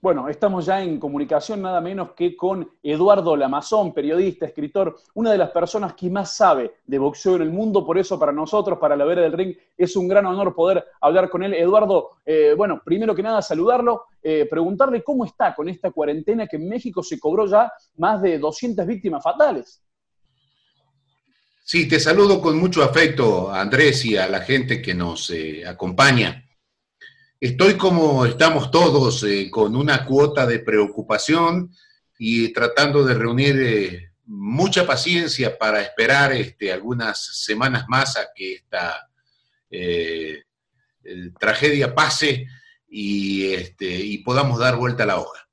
Bueno, estamos ya en comunicación nada menos que con Eduardo Lamazón, periodista, escritor, una de las personas que más sabe de boxeo en el mundo, por eso para nosotros, para la vera del ring, es un gran honor poder hablar con él. Eduardo, eh, bueno, primero que nada saludarlo, eh, preguntarle cómo está con esta cuarentena que en México se cobró ya más de 200 víctimas fatales. Sí, te saludo con mucho afecto, Andrés, y a la gente que nos eh, acompaña. Estoy como estamos todos, eh, con una cuota de preocupación y tratando de reunir eh, mucha paciencia para esperar este, algunas semanas más a que esta eh, tragedia pase este, y podamos dar vuelta a la hoja.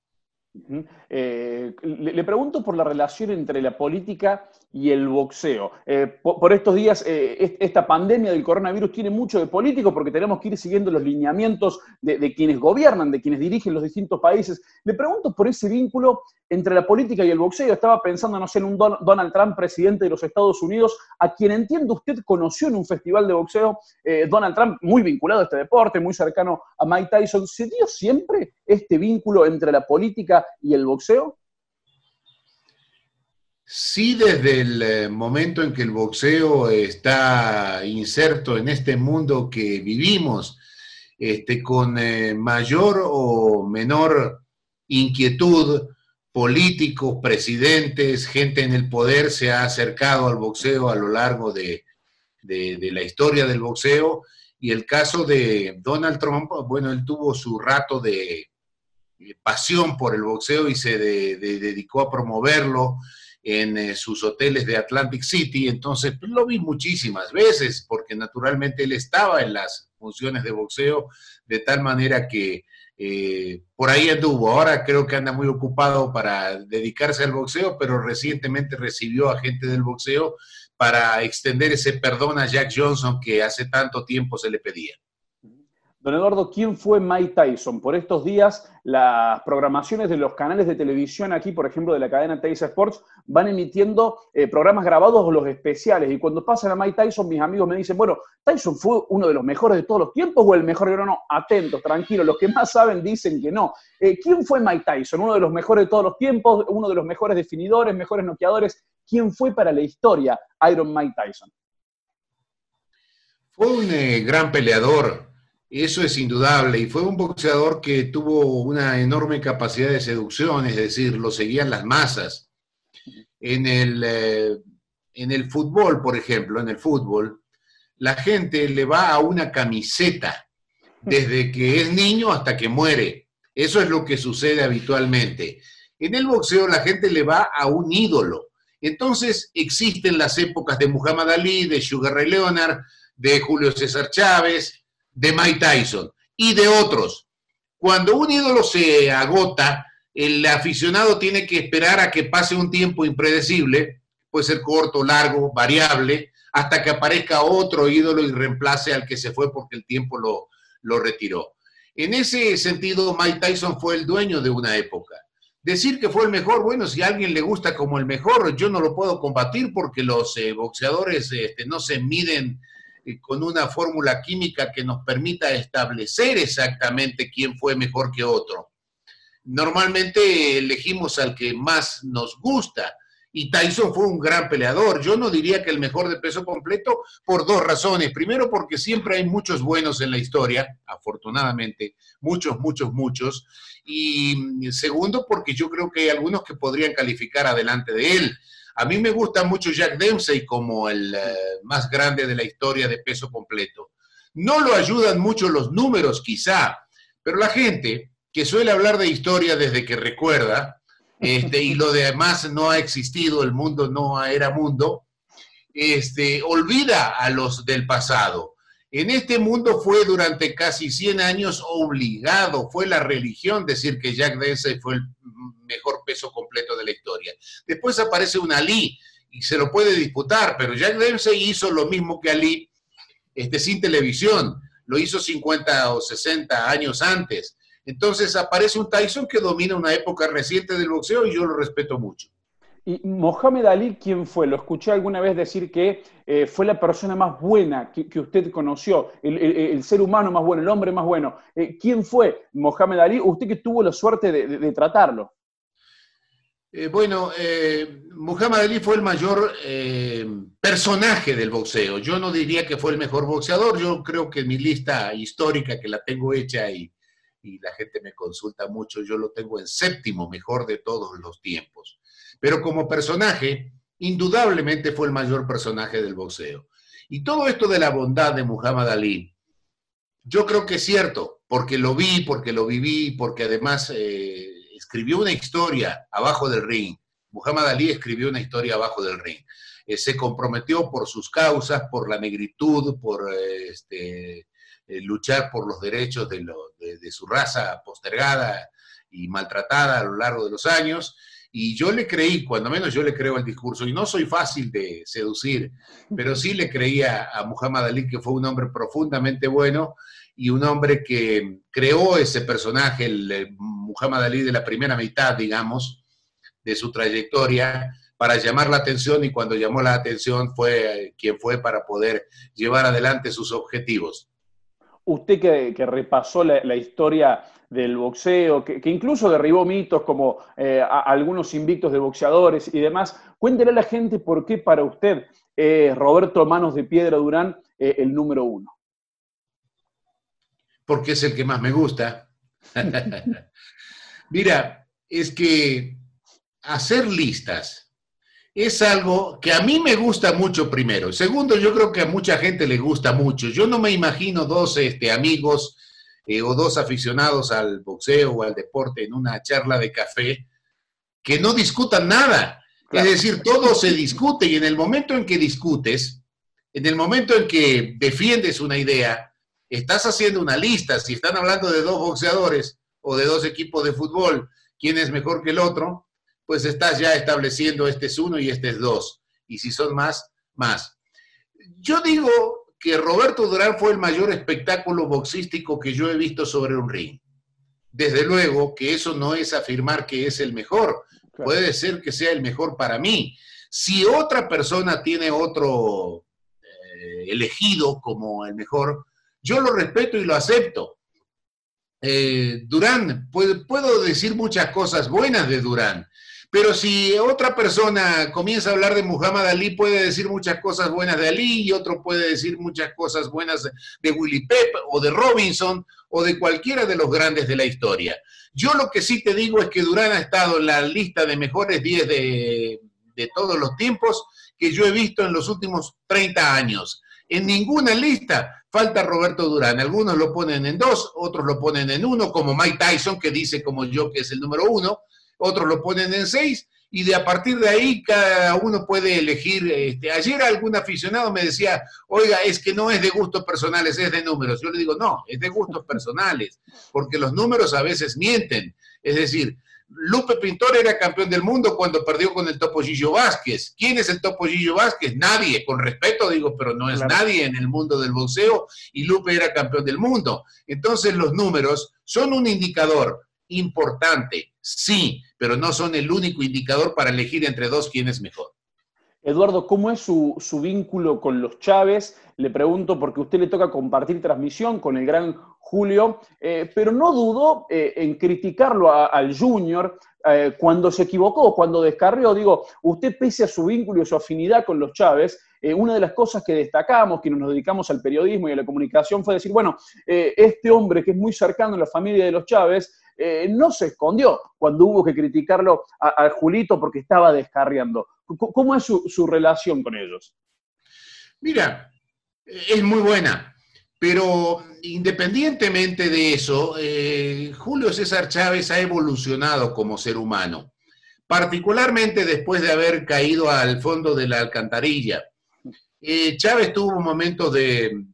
le, pregunto por la relación entre la política y el boxeo. Eh, por, estos días, eh, esta pandemia del coronavirus tiene mucho de político porque tenemos que ir siguiendo los lineamientos de, quienes gobiernan, de quienes dirigen los distintos países. Le pregunto por ese vínculo entre la política y el boxeo. Estaba pensando, no sé, en un Donald Trump, presidente de los Estados Unidos, a quien entiendo usted conoció en un festival de boxeo. Eh, Donald Trump, muy vinculado a este deporte, muy cercano a Mike Tyson. ¿Se dio siempre este vínculo entre la política y el boxeo? Sí, desde el eh, momento en que el boxeo está inserto en este mundo que vivimos, este, con eh, mayor o menor inquietud, políticos, presidentes, gente en el poder se ha acercado al boxeo a lo largo de, la historia del boxeo. Y el caso de Donald Trump, bueno, él tuvo su rato de, pasión por el boxeo y se dedicó a promoverlo en eh, sus hoteles de Atlantic City, entonces pues, lo vi muchísimas veces, porque naturalmente él estaba en las funciones de boxeo, de tal manera que eh, por ahí anduvo. Ahora creo que anda muy ocupado para dedicarse al boxeo, pero recientemente recibió a gente del boxeo para extender ese perdón a Jack Johnson que hace tanto tiempo se le pedía. Don Eduardo, ¿quién fue Mike Tyson? Por estos días, las programaciones de los canales de televisión aquí, por ejemplo, de la cadena Tyson Sports, van emitiendo eh, programas grabados o los especiales. Y cuando pasan a Mike Tyson, mis amigos me dicen, bueno, ¿Tyson fue uno de los mejores de todos los tiempos o el mejor? Yo no, no, atentos, tranquilos. Los que más saben dicen que no. Eh, ¿Quién fue Mike Tyson? Uno de los mejores de todos los tiempos, uno de los mejores definidores, mejores noqueadores. ¿Quién fue para la historia Iron Mike Tyson? Fue un eh, gran peleador eso es indudable. Y fue un boxeador que tuvo una enorme capacidad de seducción, es decir, lo seguían las masas. En el, eh, en el fútbol, por ejemplo, en el fútbol, la gente le va a una camiseta desde que es niño hasta que muere. Eso es lo que sucede habitualmente. En el boxeo la gente le va a un ídolo. Entonces existen las épocas de Muhammad Ali, de Sugar Ray Leonard, de Julio César Chávez, de Mike Tyson y de otros. Cuando un ídolo se agota, el aficionado tiene que esperar a que pase un tiempo impredecible, puede ser corto, largo, variable, hasta que aparezca otro ídolo y reemplace al que se fue porque el tiempo lo, lo retiró. En ese sentido, Mike Tyson fue el dueño de una época. Decir que fue el mejor, bueno, si a alguien le gusta como el mejor, yo no lo puedo combatir porque los eh, boxeadores este, no se miden con una fórmula química que nos permita establecer exactamente quién fue mejor que otro. Normalmente elegimos al que más nos gusta y Tyson fue un gran peleador. Yo no diría que el mejor de peso completo por dos razones. Primero porque siempre hay muchos buenos en la historia, afortunadamente, muchos, muchos, muchos. Y segundo porque yo creo que hay algunos que podrían calificar adelante de él. A mí me gusta mucho Jack Dempsey como el eh, más grande de la historia de peso completo. No lo ayudan mucho los números, quizá, pero la gente que suele hablar de historia desde que recuerda, este, y lo demás no ha existido, el mundo no era mundo, este, olvida a los del pasado. En este mundo fue durante casi 100 años obligado, fue la religión decir que Jack Dempsey fue el mejor peso completo de la historia. Después aparece un Ali y se lo puede disputar, pero Jack Dempsey hizo lo mismo que Ali este, sin televisión, lo hizo 50 o 60 años antes. Entonces aparece un Tyson que domina una época reciente del boxeo y yo lo respeto mucho. ¿Y Mohamed Ali quién fue? Lo escuché alguna vez decir que eh, fue la persona más buena que, usted conoció, el, ser humano más bueno, el hombre más bueno. Eh, ¿Quién fue Mohamed Ali? Usted que tuvo la suerte de, tratarlo. Eh, bueno, Muhammad Ali fue el mayor personaje del boxeo. Yo no diría que fue el mejor boxeador, yo creo que mi lista histórica, que la tengo hecha y, la gente me consulta mucho, yo lo tengo en séptimo mejor de todos los tiempos. Pero como personaje, indudablemente fue el mayor personaje del boxeo. Y todo esto de la bondad de Muhammad Ali, yo creo que es cierto, porque lo vi, porque lo viví, porque además eh, escribió una historia abajo del ring. Muhammad Ali escribió una historia abajo del ring. Eh, se comprometió por sus causas, por la negritud, por eh, este, luchar por los derechos de, de su raza postergada y maltratada a lo largo de los años y yo le creí, cuando menos yo le creo al discurso, y no soy fácil de seducir, pero sí le creía a Muhammad Ali que fue un hombre profundamente bueno y un hombre que creó ese personaje, el Muhammad Ali de la primera mitad, digamos, de su trayectoria, para llamar la atención y cuando llamó la atención fue quien fue para poder llevar adelante sus objetivos. Usted que, repasó la historia del boxeo, que, incluso derribó mitos como eh, algunos invictos de boxeadores y demás. Cuéntele a la gente por qué para usted Roberto Manos de Piedra Durán eh, el número uno. Porque es el que más me gusta. Mira, es que hacer listas es algo que a mí me gusta mucho primero. Segundo, yo creo que a mucha gente le gusta mucho. Yo no me imagino dos este, amigos eh, o dos aficionados al boxeo o al deporte en una charla de café que no discutan nada. Es decir, todo se discute y en el momento en que discutes, en el momento en que defiendes una idea, estás haciendo una lista. Si están hablando de dos boxeadores o de dos equipos de fútbol, quién es mejor que el otro, pues estás ya estableciendo este es uno y este es dos. Y si son más, más. Yo digo que Roberto Durán fue el mayor espectáculo boxístico que yo he visto sobre un ring. Desde luego que eso no es afirmar que es el mejor, puede ser que sea el mejor para mí. Si otra persona tiene otro eh, elegido como el mejor, yo lo respeto y lo acepto. Eh, Durán, puedo decir muchas cosas buenas de Durán, pero si otra persona comienza a hablar de Muhammad Ali, puede decir muchas cosas buenas de Ali y otro puede decir muchas cosas buenas de Willy Pep o de Robinson o de cualquiera de los grandes de la historia. Yo lo que sí te digo es que Durán ha estado en la lista de mejores 10 de, todos los tiempos que yo he visto en los últimos 30 años. En ninguna lista falta Roberto Durán. Algunos lo ponen en dos, otros lo ponen en uno, como Mike Tyson, que dice como yo que es el número uno otros lo ponen en seis, y de a partir de ahí cada uno puede elegir. Este, ayer algún aficionado me decía, oiga, es que no es de gustos personales, es de números. Yo le digo, no, es de gustos personales, porque los números a veces mienten. Es decir, Lupe Pintor era campeón del mundo cuando perdió con el Topollillo Vázquez. ¿Quién es el Topollillo Vázquez? Nadie, con respeto digo, pero no es nadie en el mundo del boxeo y Lupe era campeón del mundo. Entonces los números son un indicador importante, sí, pero no son el único indicador para elegir entre dos quién es mejor. Eduardo, ¿cómo es su, vínculo con los Chávez? Le pregunto porque a usted le toca compartir transmisión con el gran Julio, eh, pero no dudo eh, en criticarlo al Junior eh, cuando se equivocó, cuando descarrió. Digo, usted pese a su vínculo y su afinidad con los Chávez, una de las cosas que destacamos, que nos dedicamos al periodismo y a la comunicación, fue decir, bueno, este hombre que es muy cercano a la familia de los Chávez, no se escondió cuando hubo que criticarlo al Julito porque estaba descarriando. ¿Cómo es su, relación con ellos? Mira, es muy buena, pero independientemente de eso, eh, Julio César Chávez ha evolucionado como ser humano, particularmente después de haber caído al fondo de la alcantarilla. Eh, Chávez tuvo momentos de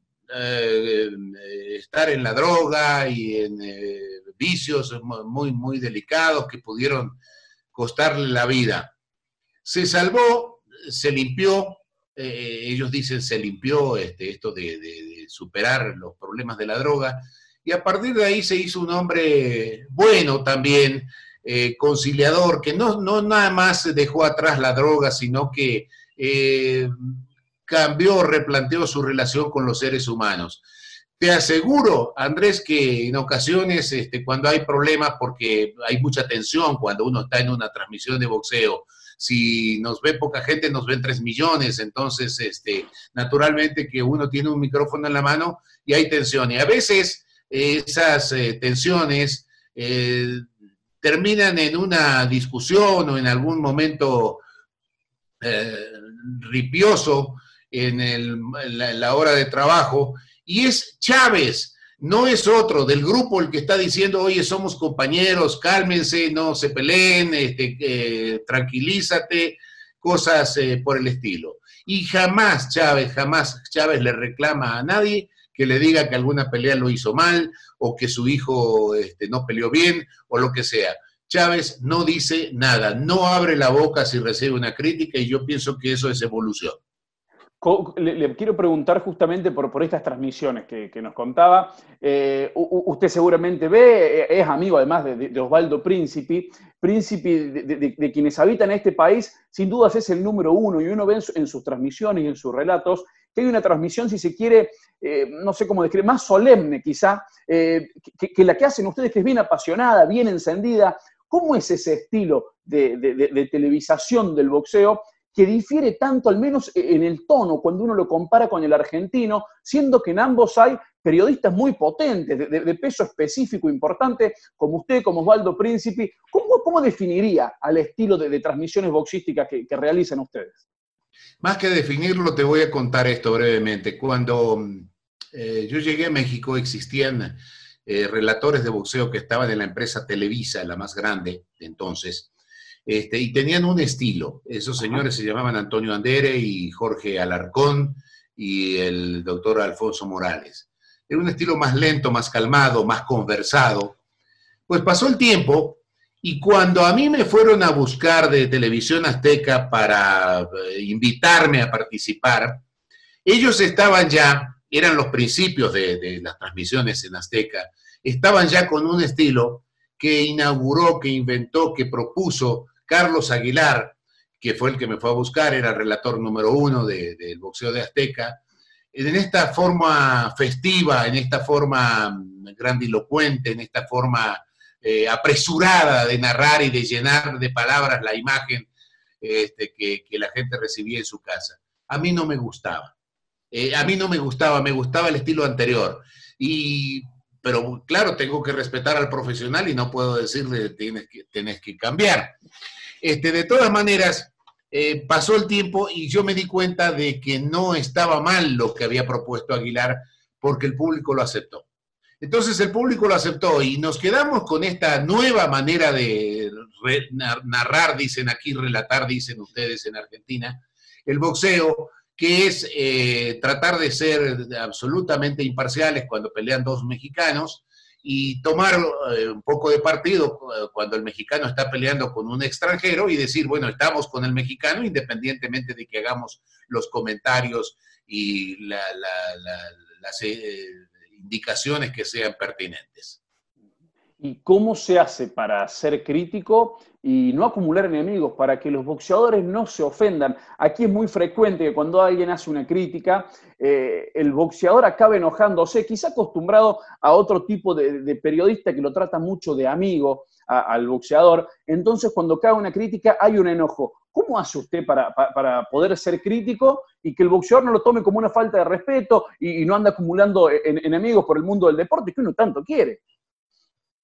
estar en la droga y en vicios muy, muy delicados que pudieron costarle la vida. Se salvó, se limpió, eh, ellos dicen se limpió este, esto de, superar los problemas de la droga, y a partir de ahí se hizo un hombre bueno también, eh, conciliador, que no, no nada más dejó atrás la droga, sino que eh, cambió, replanteó su relación con los seres humanos. Te aseguro, Andrés, que en ocasiones este, cuando hay problemas, porque hay mucha tensión cuando uno está en una transmisión de boxeo, si nos ve poca gente, nos ven tres millones, entonces, este, naturalmente que uno tiene un micrófono en la mano y hay tensión. Y a veces esas eh, tensiones eh, terminan en una discusión o en algún momento eh, ripioso en, la, hora de trabajo, y es Chávez, no es otro del grupo el que está diciendo, oye, somos compañeros, cálmense, no se peleen, este, tranquilízate, cosas por el estilo. Y jamás Chávez, jamás Chávez le reclama a nadie que le diga que alguna pelea lo hizo mal o que su hijo este, no peleó bien o lo que sea. Chávez no dice nada, no abre la boca si recibe una crítica y yo pienso que eso es evolución. Le, quiero preguntar justamente por, estas transmisiones que, nos contaba. Eh, usted seguramente ve, eh, es amigo además de, Osvaldo Príncipe, Príncipe de, quienes habitan este país, sin dudas es el número uno y uno ve en, sus transmisiones y en sus relatos que hay una transmisión, si se quiere, eh, no sé cómo describir, más solemne quizá, que, que, la que hacen ustedes, que es bien apasionada, bien encendida. ¿Cómo es ese estilo de televisación del boxeo? Que difiere tanto, al menos e-, en el tono, cuando uno lo compara con el argentino, siendo que en ambos hay periodistas muy potentes, de, peso específico importante, como usted, como Osvaldo Príncipe. ¿Cómo, cómo definiría al estilo de, transmisiones boxísticas que, realizan ustedes? Más que definirlo, te voy a contar esto brevemente. Cuando eh, yo llegué a México existían eh, relatores de boxeo que estaban en la empresa Televisa, la más grande de entonces, este, y tenían un estilo. Esos señores se llamaban Antonio Andere y Jorge Alarcón y el doctor Alfonso Morales. Era un estilo más lento, más calmado, más conversado. Pues pasó el tiempo y cuando a mí me fueron a buscar de Televisión Azteca para eh, invitarme a participar, ellos estaban ya, eran los principios de, de las transmisiones en Azteca, estaban ya con un estilo que inauguró, que inventó, que propuso Carlos Aguilar, que fue el que me fue a buscar, era el relator número uno del boxeo de Azteca, en esta forma festiva, en esta forma grandilocuente, en esta forma eh, apresurada de narrar y de llenar de palabras la imagen este, que, la gente recibía en su casa. A mí no me gustaba. Eh, a mí no me gustaba, me gustaba el estilo anterior. Y, pero claro, tengo que respetar al profesional y no puedo decirle tienes que, tienes que cambiar. Este, de todas maneras, eh, pasó el tiempo y yo me di cuenta de que no estaba mal lo que había propuesto Aguilar porque el público lo aceptó. Entonces el público lo aceptó y nos quedamos con esta nueva manera de narrar, dicen aquí, relatar, dicen ustedes en Argentina, el boxeo, que es eh, tratar de ser absolutamente imparciales cuando pelean dos mexicanos y tomar eh, un poco de partido eh, cuando el mexicano está peleando con un extranjero y decir, bueno, estamos con el mexicano independientemente de que hagamos los comentarios y las eh, indicaciones que sean pertinentes. ¿Y cómo se hace para ser crítico y no acumular enemigos, para que los boxeadores no se ofendan? Aquí es muy frecuente que cuando alguien hace una crítica, eh, el boxeador acabe enojándose, quizá acostumbrado a otro tipo de, periodista que lo trata mucho de amigo al boxeador. Entonces, cuando cae una crítica, hay un enojo. ¿Cómo hace usted para, poder ser crítico y que el boxeador no lo tome como una falta de respeto y, no anda acumulando enemigos por el mundo del deporte que uno tanto quiere?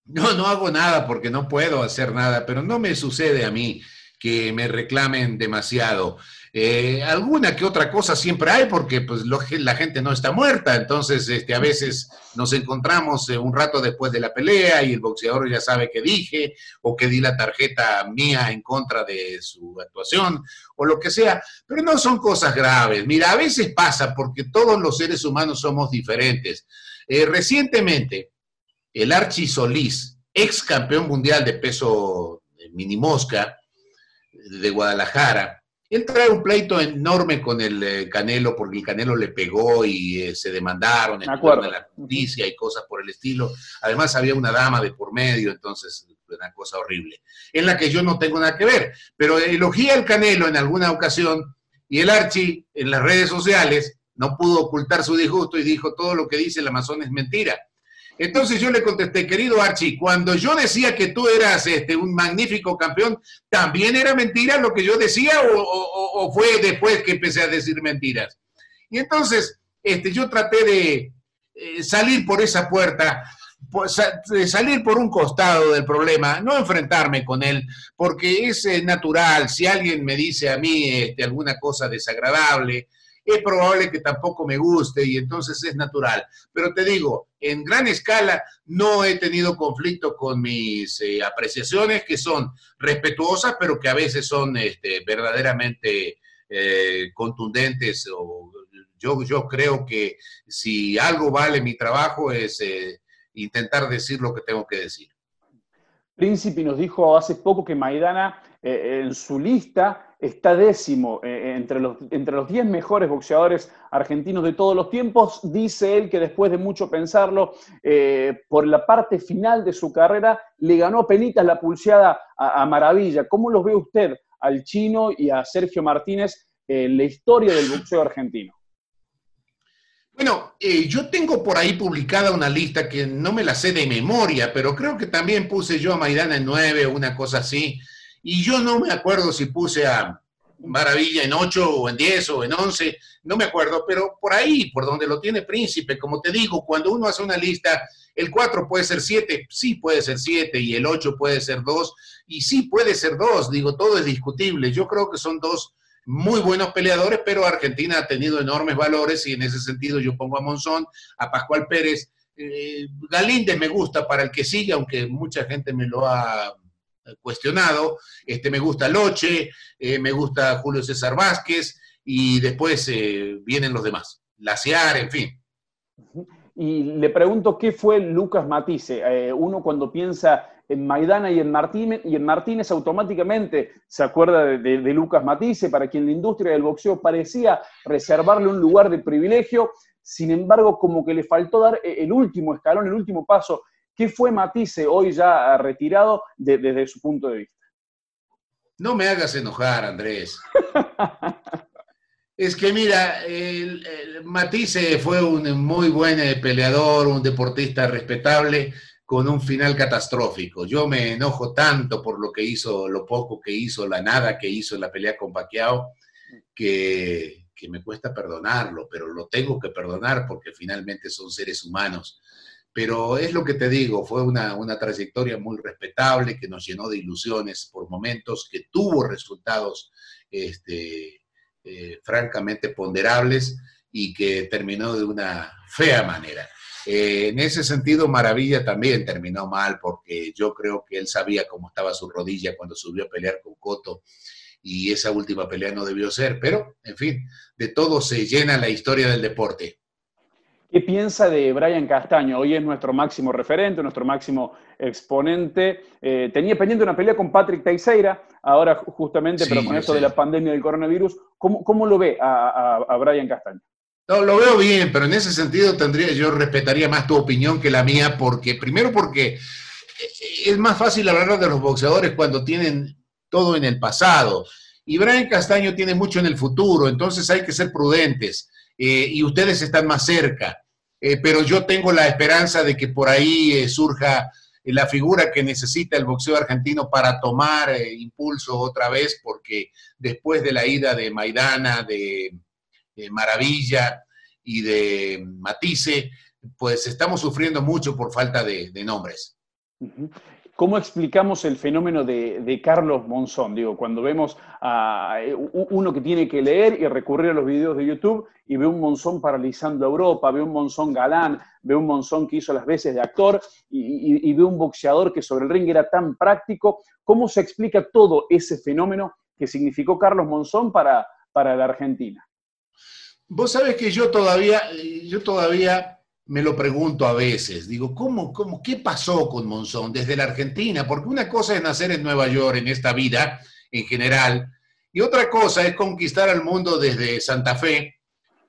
No, no hago nada porque no puedo hacer nada, pero no me sucede a mí que me reclamen demasiado. Eh, alguna que otra cosa siempre hay porque pues, la gente no está muerta, entonces este, a veces nos encontramos eh, un rato después de la pelea y el boxeador ya sabe que dije o que di la tarjeta mía en contra de su actuación o lo que sea, pero no son cosas graves. Mira, a veces pasa porque todos los seres humanos somos diferentes. Eh, recientemente, el Archi Solís, ex campeón mundial de peso mini mosca de Guadalajara, él trae un pleito enorme con el eh, Canelo porque el Canelo le pegó y eh, se demandaron en de la justicia y cosas por el estilo. Además había una dama de por medio, entonces una cosa horrible, en la que yo no tengo nada que ver. Pero elogié al Canelo en alguna ocasión y el Archi en las redes sociales no pudo ocultar su disgusto y dijo todo lo que dice el Amazon es mentira. Entonces yo le contesté, querido Archie, cuando yo decía que tú eras este, un magnífico campeón, ¿también era mentira lo que yo decía o, fue después que empecé a decir mentiras? Y entonces este, yo traté de eh, salir por esa puerta, de salir por un costado del problema, no enfrentarme con él, porque es eh, natural, si alguien me dice a mí este, alguna cosa desagradable, es probable que tampoco me guste y entonces es natural. Pero te digo, en gran escala no he tenido conflicto con mis eh, apreciaciones, que son respetuosas, pero que a veces son este, verdaderamente eh, contundentes. O, yo, yo creo que si algo vale mi trabajo es eh, intentar decir lo que tengo que decir. Príncipe nos dijo hace poco que Maidana en su lista está décimo eh, entre, los, entre los 10 mejores boxeadores argentinos de todos los tiempos. Dice él que después de mucho pensarlo, eh, por la parte final de su carrera, le ganó penitas la pulseada a, Maravilla. ¿Cómo los ve usted al chino y a Sergio Martínez en la historia del boxeo argentino? Bueno, eh, yo tengo por ahí publicada una lista que no me la sé de memoria, pero creo que también puse yo a Maidana en 9 o una cosa así. Y yo no me acuerdo si puse a Maravilla en 8 o en 10 o en 11, no me acuerdo, pero por ahí, por donde lo tiene Príncipe, como te digo, cuando uno hace una lista, el 4 puede ser 7, sí puede ser 7, y el 8 puede ser 2, y sí puede ser 2, digo, todo es discutible. Yo creo que son dos muy buenos peleadores, pero Argentina ha tenido enormes valores y en ese sentido yo pongo a Monzón, a Pascual Pérez. Eh, Galíndez me gusta para el que sigue, aunque mucha gente me lo ha cuestionado. Este, me gusta Loche, eh, me gusta Julio César Vázquez y después eh, vienen los demás. Laciar, en fin. Y le pregunto qué fue Lucas Matisse. Eh, uno cuando piensa en Maidana y en Martínez, y en Martínez automáticamente se acuerda de, Lucas Matisse, para quien la industria del boxeo parecía reservarle un lugar de privilegio, sin embargo como que le faltó dar el último escalón, el último paso ¿Qué fue Matisse hoy ya retirado desde su punto de vista? No me hagas enojar, Andrés. es que mira, el, Matisse fue un muy buen eh, peleador, un deportista respetable con un final catastrófico. Yo me enojo tanto por lo que hizo, lo poco que hizo, la nada que hizo en la pelea con Pacquiao, que, que me cuesta perdonarlo, pero lo tengo que perdonar porque finalmente son seres humanos pero es lo que te digo, fue una, trayectoria muy respetable que nos llenó de ilusiones por momentos, que tuvo resultados este, eh, francamente ponderables y que terminó de una fea manera. Eh, en ese sentido, Maravilla también terminó mal porque yo creo que él sabía cómo estaba su rodilla cuando subió a pelear con Coto y esa última pelea no debió ser, pero en fin, de todo se llena la historia del deporte. ¿Qué piensa de Brian Castaño? Hoy es nuestro máximo referente, nuestro máximo exponente. Eh, tenía pendiente una pelea con Patrick Teixeira, ahora justamente, pero con esto de la pandemia del coronavirus. ¿Cómo, lo ve a, Brian Castaño? No, lo veo bien, pero en ese sentido tendría, yo respetaría más tu opinión que la mía, porque primero porque eh, es más fácil hablar de los boxeadores cuando tienen todo en el pasado. Y Brian Castaño tiene mucho en el futuro, entonces hay que ser prudentes. Eh, y ustedes están más cerca. Eh, pero yo tengo la esperanza de que por ahí eh, surja la figura que necesita el boxeo argentino para tomar impulso otra vez, porque después de la ida de Maidana, de, Maravilla y de Matisse, pues estamos sufriendo mucho por falta de, nombres. ¿Cómo explicamos el fenómeno de, Carlos Monzón? Digo, cuando vemos a eh, uno que tiene que leer y recurrir a los videos de YouTube y ve un Monzón paralizando a Europa, ve un Monzón galán, ve un Monzón que hizo las veces de actor y, ve un boxeador que sobre el ring era tan práctico. ¿Cómo se explica todo ese fenómeno que significó Carlos Monzón para, para la Argentina? Vos sabés que yo todavía, yo todavía me lo pregunto a veces, digo, ¿cómo, cómo, ¿qué pasó con Monzón desde la Argentina? Porque una cosa es nacer en Nueva York en esta vida en general, y otra cosa es conquistar al mundo desde Santa Fe,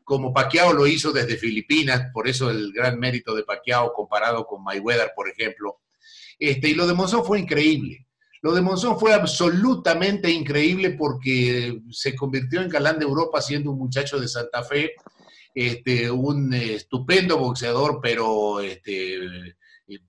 como Pacquiao lo hizo desde Filipinas, por eso el gran mérito de Pacquiao comparado con Mayweather, por ejemplo. Este, y lo de Monzón fue increíble. Lo de Monzón fue absolutamente increíble porque se convirtió en galán de Europa siendo un muchacho de Santa Fe, este, un estupendo boxeador, pero este,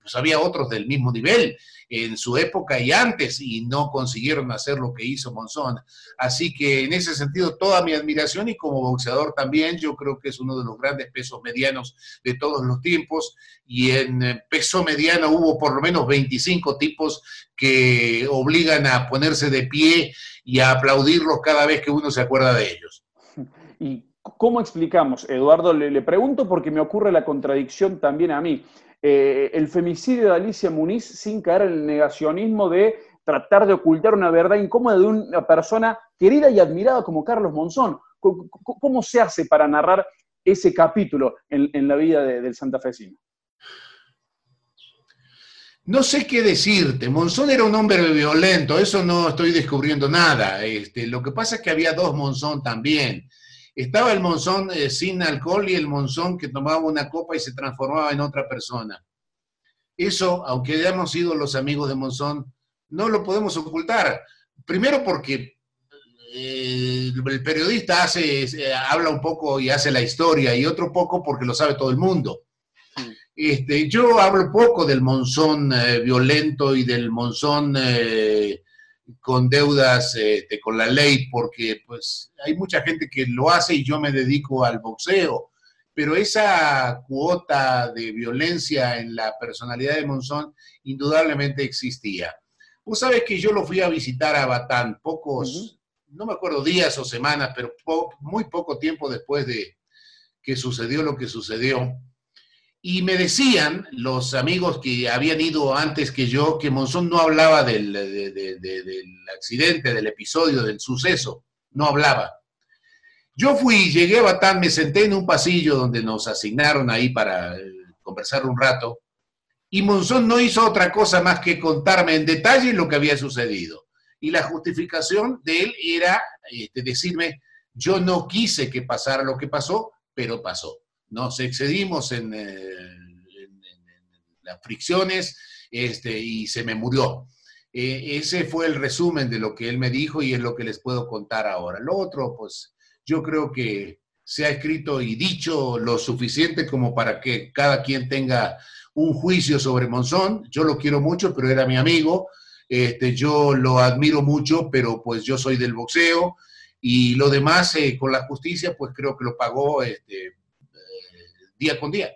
pues había otros del mismo nivel en su época y antes y no consiguieron hacer lo que hizo Monzón. Así que en ese sentido toda mi admiración y como boxeador también, yo creo que es uno de los grandes pesos medianos de todos los tiempos y en eh, peso mediano hubo por lo menos 25 tipos que obligan a ponerse de pie y a aplaudirlos cada vez que uno se acuerda de ellos. ¿Y cómo explicamos? Eduardo, le, pregunto porque me ocurre la contradicción también a mí. Eh, el femicidio de Alicia Muniz sin caer en el negacionismo de tratar de ocultar una verdad incómoda de una persona querida y admirada como Carlos Monzón. ¿Cómo, se hace para narrar ese capítulo en, la vida del santafesino? No sé qué decirte. Monzón era un hombre violento, eso no estoy descubriendo nada. Este, lo que pasa es que había dos Monzón también. Estaba el monzón eh, sin alcohol y el monzón que tomaba una copa y se transformaba en otra persona. Eso, aunque hayamos sido los amigos de Monzón, no lo podemos ocultar. Primero porque eh, el periodista hace, eh, habla un poco y hace la historia, y otro poco porque lo sabe todo el mundo. Este, yo hablo poco del monzón violento y del monzón con deudas este, con la ley, porque pues hay mucha gente que lo hace y yo me dedico al boxeo, pero esa cuota de violencia en la personalidad de Monzón indudablemente existía. Vos sabes que yo lo fui a visitar a Batán pocos, no me acuerdo días o semanas, pero muy poco tiempo después de que sucedió lo que sucedió. Y me decían los amigos que habían ido antes que yo que Monzón no hablaba del, accidente, del episodio, del suceso, no hablaba. Yo fui, llegué a Batán, me senté en un pasillo donde nos asignaron ahí para eh, conversar un rato, y Monzón no hizo otra cosa más que contarme en detalle lo que había sucedido. Y la justificación de él era este, decirme, yo no quise que pasara lo que pasó, pero pasó nos excedimos en, eh, las fricciones este, y se me murió. Eh, ese fue el resumen de lo que él me dijo y es lo que les puedo contar ahora. Lo otro, pues yo creo que se ha escrito y dicho lo suficiente como para que cada quien tenga un juicio sobre Monzón. Yo lo quiero mucho, pero era mi amigo. Este, yo lo admiro mucho, pero pues yo soy del boxeo y lo demás eh, con la justicia, pues creo que lo pagó este, día con día.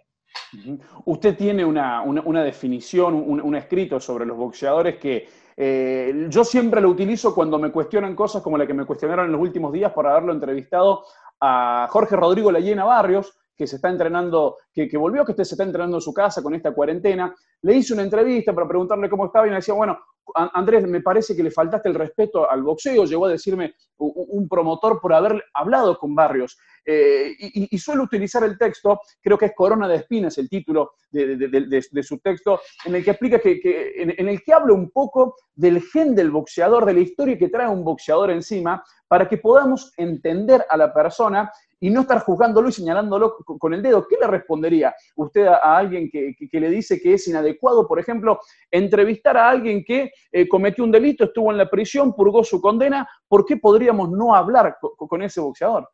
Usted tiene una, definición, un, escrito sobre los boxeadores que eh, yo siempre lo utilizo cuando me cuestionan cosas como la que me cuestionaron en los últimos días por haberlo entrevistado a Jorge Rodrigo Leyena Barrios, que se está entrenando, que, que volvió, que usted se está entrenando en su casa con esta cuarentena. Le hice una entrevista para preguntarle cómo estaba y me decía, bueno, Andrés, me parece que le faltaste el respeto al boxeo, llegó a decirme un promotor por haber hablado con Barrios. Eh, y, suelo utilizar el texto, creo que es Corona de Espinas el título de, su texto, en el que explica que, en, el que habla un poco del gen del boxeador, de la historia que trae un boxeador encima, para que podamos entender a la persona y no estar juzgándolo y señalándolo con el dedo. ¿Qué le respondería usted a, alguien que, le dice que es inadecuado, por ejemplo, entrevistar a alguien que eh, cometió un delito, estuvo en la prisión, purgó su condena? ¿Por qué podríamos no hablar con, ese boxeador?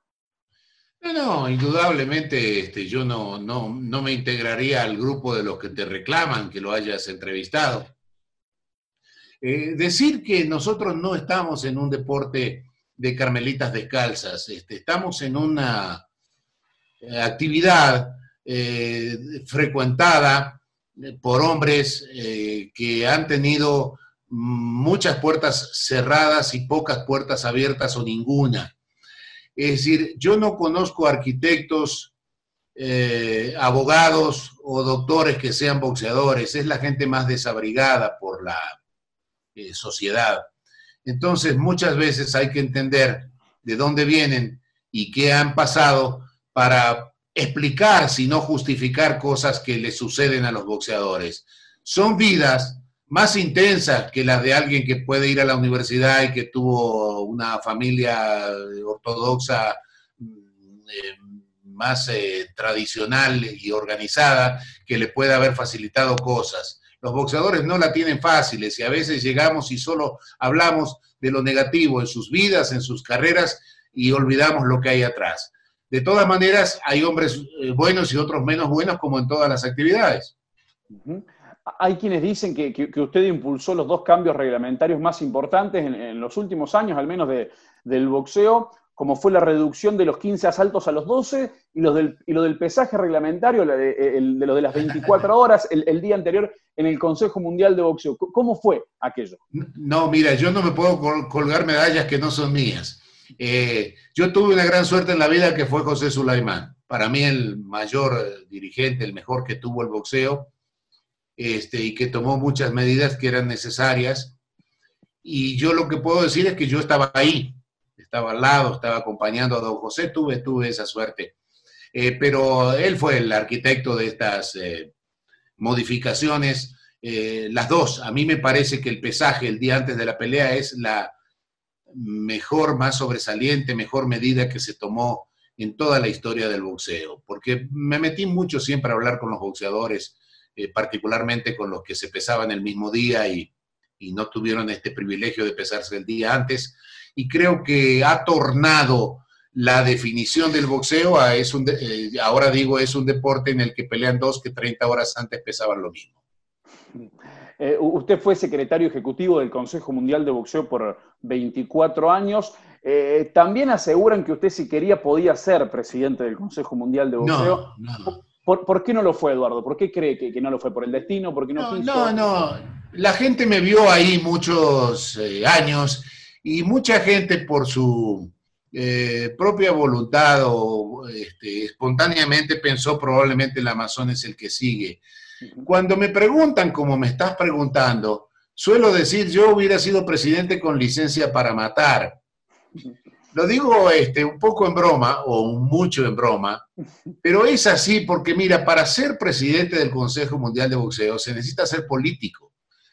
No, indudablemente este, yo no, no, me integraría al grupo de los que te reclaman que lo hayas entrevistado. Eh, decir que nosotros no estamos en un deporte de carmelitas descalzas. Este, estamos en una eh, actividad eh, frecuentada eh, por hombres que han tenido muchas puertas cerradas y pocas puertas abiertas o ninguna. Es decir, yo no conozco arquitectos, abogados o doctores que sean boxeadores, es la gente más desabrigada por la sociedad. Entonces, muchas veces hay que entender de dónde vienen y qué han pasado para explicar, si no justificar cosas que le suceden a los boxeadores. Son vidas más intensas que las de alguien que puede ir a la universidad y que tuvo una familia ortodoxa mm, eh, más eh, tradicional y organizada que le puede haber facilitado cosas. Los boxeadores no la tienen fáciles y a veces llegamos y solo hablamos de lo negativo en sus vidas, en sus carreras y olvidamos lo que hay atrás. De todas maneras, hay hombres eh, buenos y otros menos buenos como en todas las actividades. Hay quienes dicen que, usted impulsó los dos cambios reglamentarios más importantes en, los últimos años, al menos del boxeo, como fue la reducción de los 15 asaltos a los 12 y, los del, y lo del pesaje reglamentario, de, lo de las 24 horas el, día anterior en el Consejo Mundial de Boxeo. ¿Cómo fue aquello? No, mira, yo no me puedo colgar medallas que no son mías. Eh, yo tuve una gran suerte en la vida que fue José Sulaimán. Para mí el mayor eh, dirigente, el mejor que tuvo el boxeo, este, y que tomó muchas medidas que eran necesarias. Y yo lo que puedo decir es que yo estaba ahí, estaba al lado, estaba acompañando a don José, tuve, tuve esa suerte. Eh, pero él fue el arquitecto de estas eh, modificaciones, eh, las dos. A mí me parece que el pesaje el día antes de la pelea es la mejor, más sobresaliente, mejor medida que se tomó en toda la historia del boxeo, porque me metí mucho siempre a hablar con los boxeadores, particularmente con los que se pesaban el mismo día y, y no tuvieron este privilegio de pesarse el día antes y creo que ha tornado la definición del boxeo a es un, eh, ahora digo, es un deporte en el que pelean dos que 30 horas antes pesaban lo mismo. Eh, usted fue secretario ejecutivo del Consejo Mundial de Boxeo por 24 años. Eh, también aseguran que usted si quería podía ser presidente del Consejo Mundial de Boxeo. No, no. ¿Por, qué no lo fue, Eduardo? ¿Por qué cree que, no lo fue? ¿Por el destino? ¿Por qué no, no No, no. La gente me vio ahí muchos años y mucha gente por su eh, propia voluntad o este, espontáneamente pensó probablemente el Amazon es el que sigue. Cuando me preguntan, como me estás preguntando, suelo decir yo hubiera sido presidente con licencia para matar. Lo digo este, un poco en broma o mucho en broma, pero es así porque mira, para ser presidente del Consejo Mundial de Boxeo se necesita ser político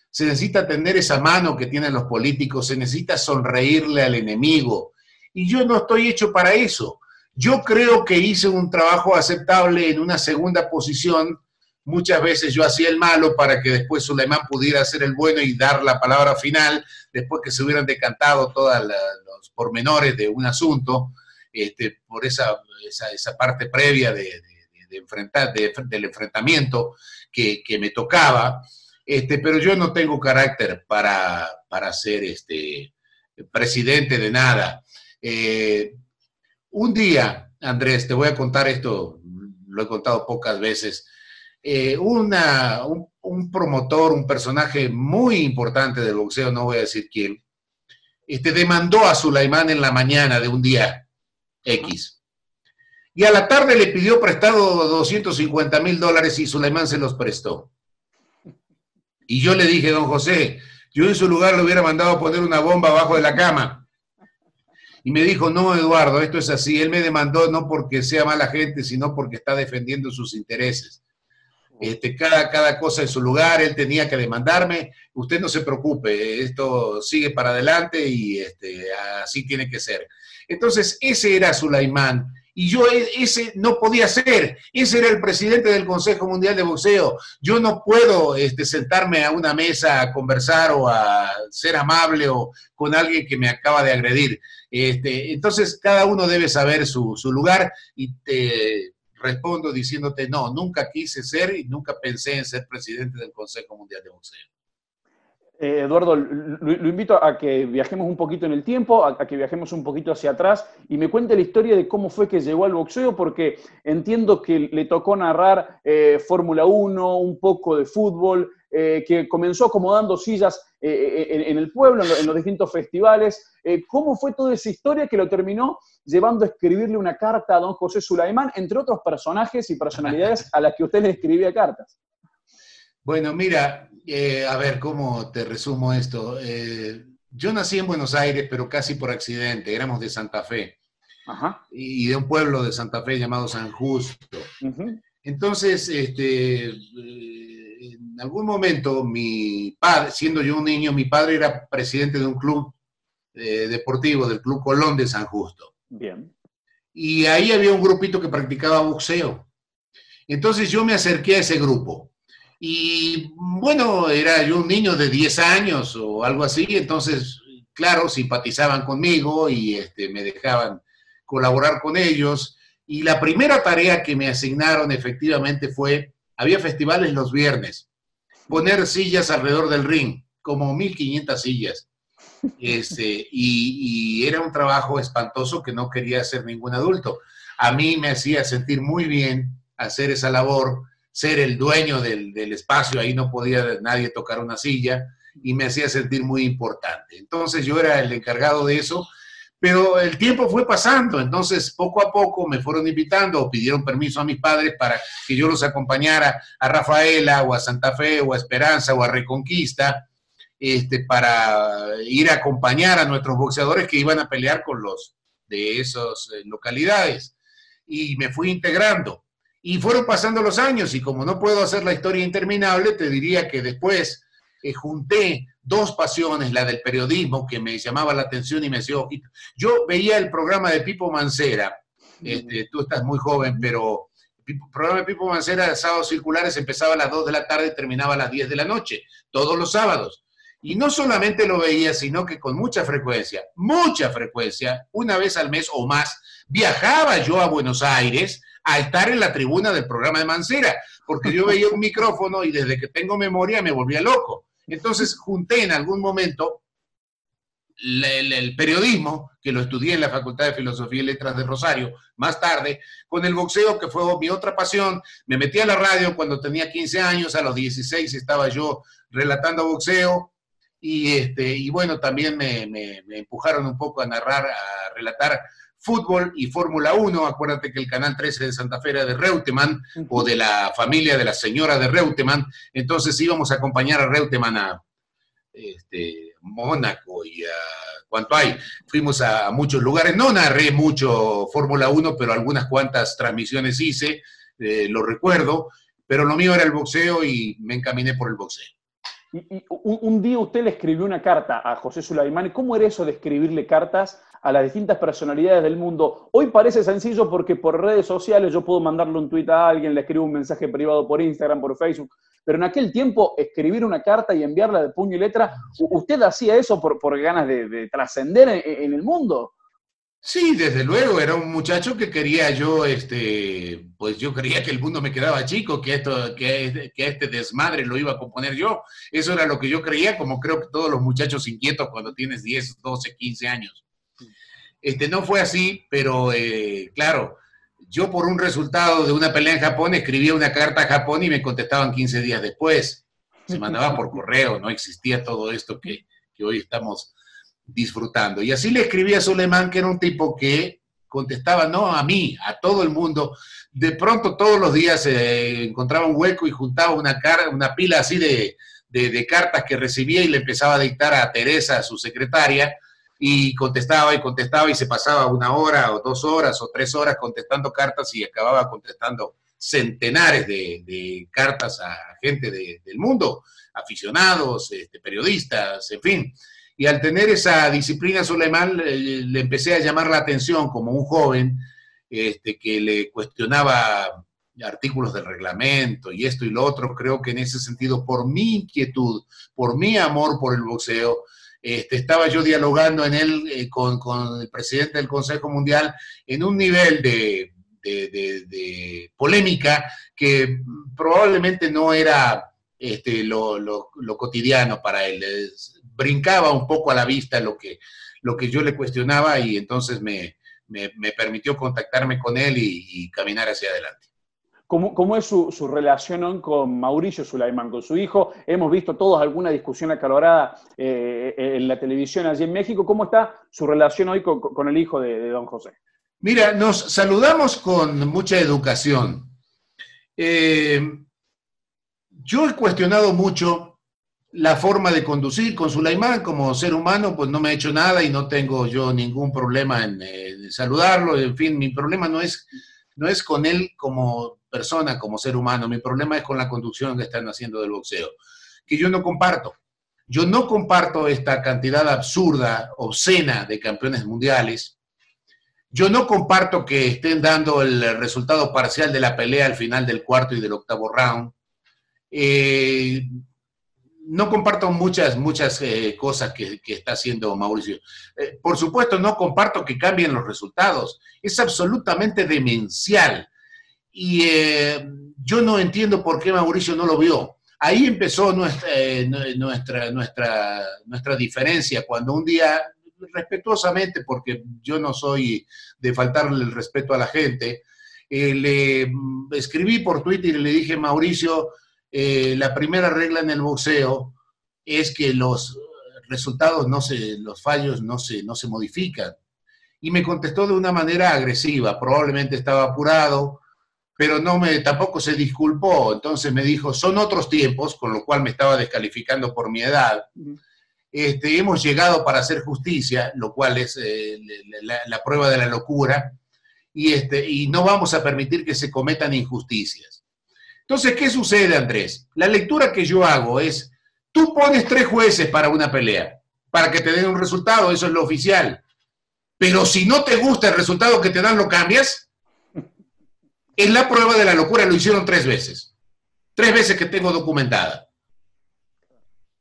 se necesita tener esa mano que tienen los políticos, se necesita sonreírle al enemigo. Y yo no estoy hecho para eso. Yo creo que hice un trabajo aceptable en una segunda posición. Muchas veces yo hacía el malo para que después Suleimán pudiera hacer el bueno y dar la palabra final, después que se hubieran decantado todos los pormenores de un asunto, este, por esa, esa, parte previa de, enfrentar, del enfrentamiento que, que me tocaba. Este, pero yo no tengo carácter para, ser este, presidente de nada. Eh, un día, Andrés, te voy a contar esto, lo he contado pocas veces. Eh, una, un, promotor, un personaje muy importante del boxeo, no voy a decir quién, este, demandó a Sulaimán en la mañana de un día X. Y a la tarde le pidió prestado 250 mil dólares y Sulaimán se los prestó. Y yo le dije, don José, yo en su lugar le hubiera mandado poner una bomba abajo de la cama. Y me dijo, no, Eduardo, esto es así. Él me demandó no porque sea mala gente, sino porque está defendiendo sus intereses. Este, cada, cada cosa en su lugar, él tenía que demandarme. Usted no se preocupe, esto sigue para adelante y este, así tiene que ser. Entonces, ese era Sulaimán y yo e, ese no podía ser. Ese era el presidente del Consejo Mundial de Boxeo. Yo no puedo este, sentarme a una mesa a conversar o a ser amable o con alguien que me acaba de agredir. Este, entonces, cada uno debe saber su, su lugar y te respondo diciéndote, no, nunca quise ser y nunca pensé en ser presidente del Consejo Mundial de Boxeo. Eh, Eduardo, lo, invito a que viajemos un poquito en el tiempo, a, que viajemos un poquito hacia atrás y me cuente la historia de cómo fue que llegó al boxeo, porque entiendo que le tocó narrar eh, Fórmula 1, un poco de fútbol, eh, que comenzó acomodando sillas en, el pueblo, en, los distintos festivales. ¿Cómo fue toda esa historia que lo terminó llevando a escribirle una carta a don José Sulaimán, entre otros personajes y personalidades a las que usted le escribía cartas? Bueno, mira, eh, a ver, ¿cómo te resumo esto? Eh, yo nací en Buenos Aires, pero casi por accidente. Éramos de Santa Fe. Y de un pueblo de Santa Fe llamado San Justo. Entonces, este, eh, en algún momento, mi padre, siendo yo un niño, mi padre era presidente de un club deportivo, del Club Colón de San Justo. Bien. Y ahí había un grupito que practicaba boxeo. Entonces yo me acerqué a ese grupo Y bueno, era yo un niño de 10 años o algo así, entonces, claro, simpatizaban conmigo y este, me dejaban colaborar con ellos. Y la primera tarea que me asignaron efectivamente fue, había festivales los viernes, poner sillas alrededor del ring, como 1500 sillas. Este, y, y, era un trabajo espantoso que no quería hacer ningún adulto. A mí me hacía sentir muy bien hacer esa labor, ser el dueño del, del espacio, ahí no podía nadie tocar una silla y me hacía sentir muy importante. Entonces yo era el encargado de eso pero el tiempo fue pasando, entonces poco a poco me fueron invitando o pidieron permiso a mis padres para que yo los acompañara a Rafaela o a Santa Fe o a Esperanza o a Reconquista, este, para ir a acompañar a nuestros boxeadores que iban a pelear con los de esas eh, localidades. Y me fui integrando. Y fueron pasando los años y como no puedo hacer la historia interminable, te diría que después eh, junté dos pasiones, la del periodismo, que me llamaba la atención y me hacía ojito. Yo veía el programa de Pipo Mancera, este, tú estás muy joven, pero el programa de Pipo Mancera de sábados circulares empezaba a las 2 de la tarde y terminaba a las 10 de la noche, todos los sábados. Y no solamente lo veía, sino que con mucha frecuencia, mucha frecuencia, una vez al mes o más, viajaba yo a Buenos Aires a estar en la tribuna del programa de Mancera, porque yo veía un micrófono y desde que tengo memoria me volvía loco. Entonces junté en algún momento el, periodismo, que lo estudié en la Facultad de Filosofía y Letras de Rosario, más tarde, con el boxeo, que fue mi otra pasión. Me metí a la radio cuando tenía 15 años, a los 16 estaba yo relatando boxeo, y, este, y bueno, también me, me empujaron un poco a narrar, a relatar fútbol y Fórmula 1. Acuérdate que el Canal 13 de Santa Fe era de Reutemann o de la familia de la señora de Reutemann. Entonces íbamos a acompañar a Reutemann a este, Mónaco y a cuanto hay. Fuimos a, muchos lugares. No narré mucho Fórmula 1, pero algunas cuantas transmisiones hice, eh, lo recuerdo. Pero lo mío era el boxeo y me encaminé por el boxeo. Y, un, día usted le escribió una carta a José Sulaimán. ¿Cómo era eso de escribirle cartas a las distintas personalidades del mundo? Hoy parece sencillo porque por redes sociales yo puedo mandarle un tuit a alguien, le escribo un mensaje privado por Instagram, por Facebook. Pero en aquel tiempo, escribir una carta y enviarla de puño y letra, ¿usted hacía eso por, por ganas de, trascender en el mundo? Sí, desde luego, era un muchacho que quería yo, este, pues yo creía que el mundo me quedaba chico, que esto, que, que, este desmadre lo iba a componer yo. Eso era lo que yo creía, como creo que todos los muchachos inquietos cuando tienes 10, 12, 15 años. Este, no fue así, pero eh, claro, yo por un resultado de una pelea en Japón escribía una carta a Japón y me contestaban 15 días después. Se mandaba por correo, no existía todo esto que, que hoy estamos disfrutando. Y así le escribí a Suleiman, que era un tipo que contestaba no a mí, a todo el mundo. De pronto todos los días eh, encontraba un hueco y juntaba una, una pila así de, de, cartas que recibía y le empezaba a dictar a Teresa, su secretaria, y contestaba y contestaba y se pasaba una hora o dos horas o tres horas contestando cartas y acababa contestando centenares de, cartas a gente del mundo, aficionados, este, periodistas, en fin. Y al tener esa disciplina Suleiman, le, empecé a llamar la atención como un joven este, que le cuestionaba artículos del reglamento y esto y lo otro. Creo que en ese sentido, por mi inquietud, por mi amor por el boxeo, este, estaba yo dialogando en él eh, con, el presidente del Consejo Mundial en un nivel de, polémica que probablemente no era este, lo, cotidiano para él brincaba un poco a la vista lo que yo le cuestionaba y entonces me, permitió contactarme con él y, caminar hacia adelante. ¿Cómo, ¿Cómo, es su, relación con Mauricio Sulaimán, con su hijo? Hemos visto todos alguna discusión acalorada eh, en la televisión allí en México. ¿Cómo está su relación hoy con, el hijo de, don José? Mira, nos saludamos con mucha educación. Eh, yo he cuestionado mucho la forma de conducir con Sulaimán como ser humano, pues no me ha hecho nada y no tengo yo ningún problema en, eh, saludarlo. En fin, mi problema no es, no es con él como como ser humano, mi problema es con la conducción que están haciendo del boxeo, que yo no comparto. Yo no comparto esta cantidad absurda, obscena de campeones mundiales. Yo no comparto que estén dando el resultado parcial de la pelea al final del cuarto y del octavo round Eh, no comparto muchas, muchas eh, cosas que, está haciendo Mauricio. Eh, por supuesto, no comparto que cambien los resultados. Es absolutamente demencial. Y yo no entiendo por qué Mauricio no lo vio. Ahí empezó nuestra, nuestra, nuestra, nuestra diferencia, cuando un día, respetuosamente, porque yo no soy de faltarle el respeto a la gente, le mm, escribí por Twitter y le dije, Mauricio, eh, la primera regla en el boxeo es que los resultados no se, los fallos no se, no se modifican. Y me contestó de una manera agresiva, probablemente estaba apurado, pero no me, tampoco se disculpó. Entonces me dijo, son otros tiempos, con lo cual me estaba descalificando por mi edad. Este, hemos llegado para hacer justicia, lo cual es eh, la, prueba de la locura, y, este, y no vamos a permitir que se cometan injusticias. Entonces, ¿qué sucede, Andrés? La lectura que yo hago es, tú pones tres jueces para una pelea, para que te den un resultado, eso es lo oficial. Pero si no te gusta el resultado que te dan, lo cambias. Es la prueba de la locura, lo hicieron tres veces. Tres veces que tengo documentada.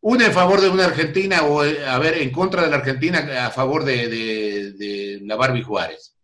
Una en favor de una Argentina o, a ver, en contra de la Argentina, a favor de, la Barbie Juárez.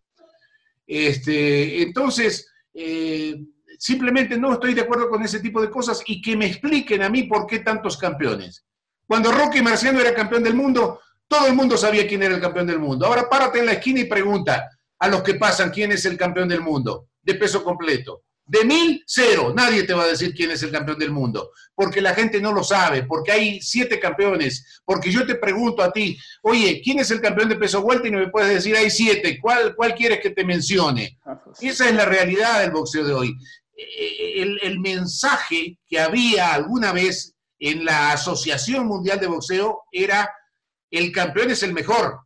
Este, entonces, eh, Simplemente no estoy de acuerdo con ese tipo de cosas y que me expliquen a mí por qué tantos campeones. Cuando Rocky Marciano era campeón del mundo, todo el mundo sabía quién era el campeón del mundo. Ahora párate en la esquina y pregunta a los que pasan quién es el campeón del mundo de peso completo. De mil, cero. Nadie te va a decir quién es el campeón del mundo, porque la gente no lo sabe, porque hay siete campeones, porque yo te pregunto a ti, oye, ¿quién es el campeón de peso vuelta? Y no me puedes decir, hay siete, ¿cuál, cuál quieres que te mencione? Ah, pues Esa es la realidad del boxeo de hoy. El, el mensaje que había alguna vez en la Asociación Mundial de Boxeo era, el campeón es el mejor,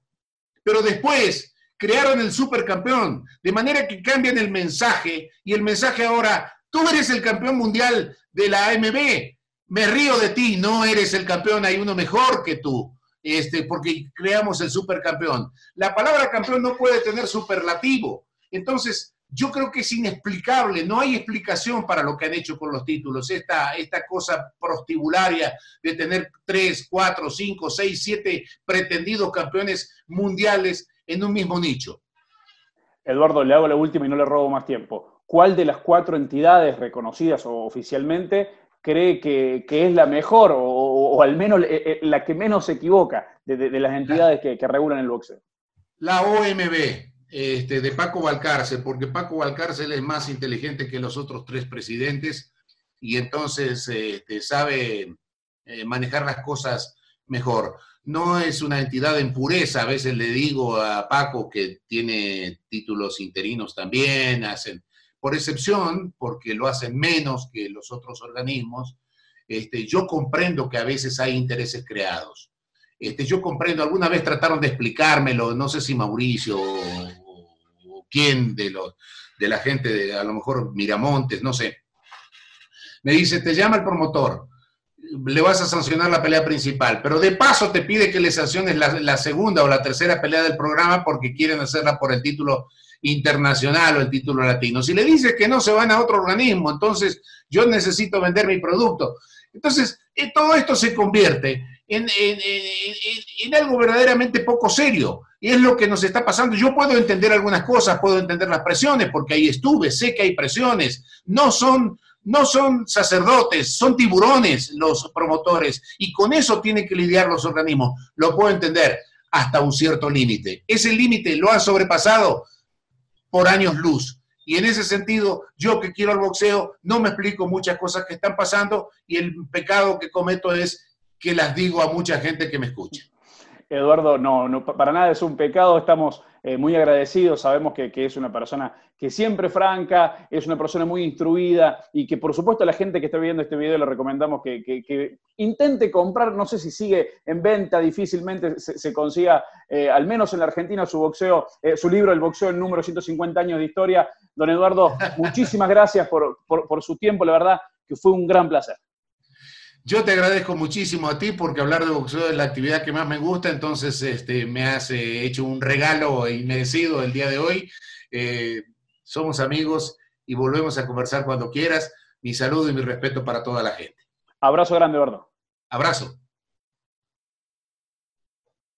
pero después crearon el supercampeón, de manera que cambian el mensaje y el mensaje ahora, tú eres el campeón mundial de la AMB, me río de ti, no eres el campeón, hay uno mejor que tú, este, porque creamos el supercampeón. La palabra campeón no puede tener superlativo. Entonces, yo creo que es inexplicable, no hay explicación para lo que han hecho con los títulos, esta, esta cosa prostibularia de tener tres, cuatro, cinco, seis, siete pretendidos campeones mundiales en un mismo nicho. Eduardo, le hago la última y no le robo más tiempo. ¿Cuál de las cuatro entidades reconocidas oficialmente cree que, es la mejor o, al menos eh, eh, la que menos se equivoca de, las entidades que, regulan el boxeo? La OMB, este, de Paco Valcárcel, porque Paco Valcárcel es más inteligente que los otros tres presidentes y entonces este, sabe eh, manejar las cosas mejor no es una entidad en pureza. A veces le digo a Paco que tiene títulos interinos también, hacen por excepción, porque lo hacen menos que los otros organismos. Este, yo comprendo que a veces hay intereses creados. Este, yo comprendo, alguna vez trataron de explicármelo, no sé si Mauricio o, quién de, los, de la gente, de, a lo mejor Miramontes, no sé. Me dice, te llama el promotor, le vas a sancionar la pelea principal, pero de paso te pide que le sanciones la, segunda o la tercera pelea del programa porque quieren hacerla por el título internacional o el título latino. Si le dices que no, se van a otro organismo, entonces yo necesito vender mi producto. Entonces, eh, todo esto se convierte en, en, algo verdaderamente poco serio. Y es lo que nos está pasando. Yo puedo entender algunas cosas, puedo entender las presiones, porque ahí estuve, sé que hay presiones. No son no son sacerdotes, son tiburones los promotores y con eso tienen que lidiar los organismos. Lo puedo entender hasta un cierto límite. Ese límite lo han sobrepasado por años luz. Y en ese sentido, yo que quiero el boxeo, no me explico muchas cosas que están pasando y el pecado que cometo es que las digo a mucha gente que me escucha. Eduardo, no, no para nada es un pecado, estamos eh, muy agradecidos, sabemos que, es una persona que siempre franca, es una persona muy instruida y que por supuesto a la gente que está viendo este video le recomendamos que, intente comprar, no sé si sigue en venta, difícilmente se, consiga, eh, al menos en la Argentina, su boxeo, eh, su libro El boxeo, el número 150 años de historia. Don Eduardo, muchísimas gracias por su tiempo, la verdad que fue un gran placer. Yo te agradezco muchísimo a ti porque hablar de boxeo es la actividad que más me gusta, entonces este, me has eh, hecho un regalo inmerecido el día de hoy. Eh, somos amigos y volvemos a conversar cuando quieras. Mi saludo y mi respeto para toda la gente. Abrazo grande, Eduardo. Abrazo.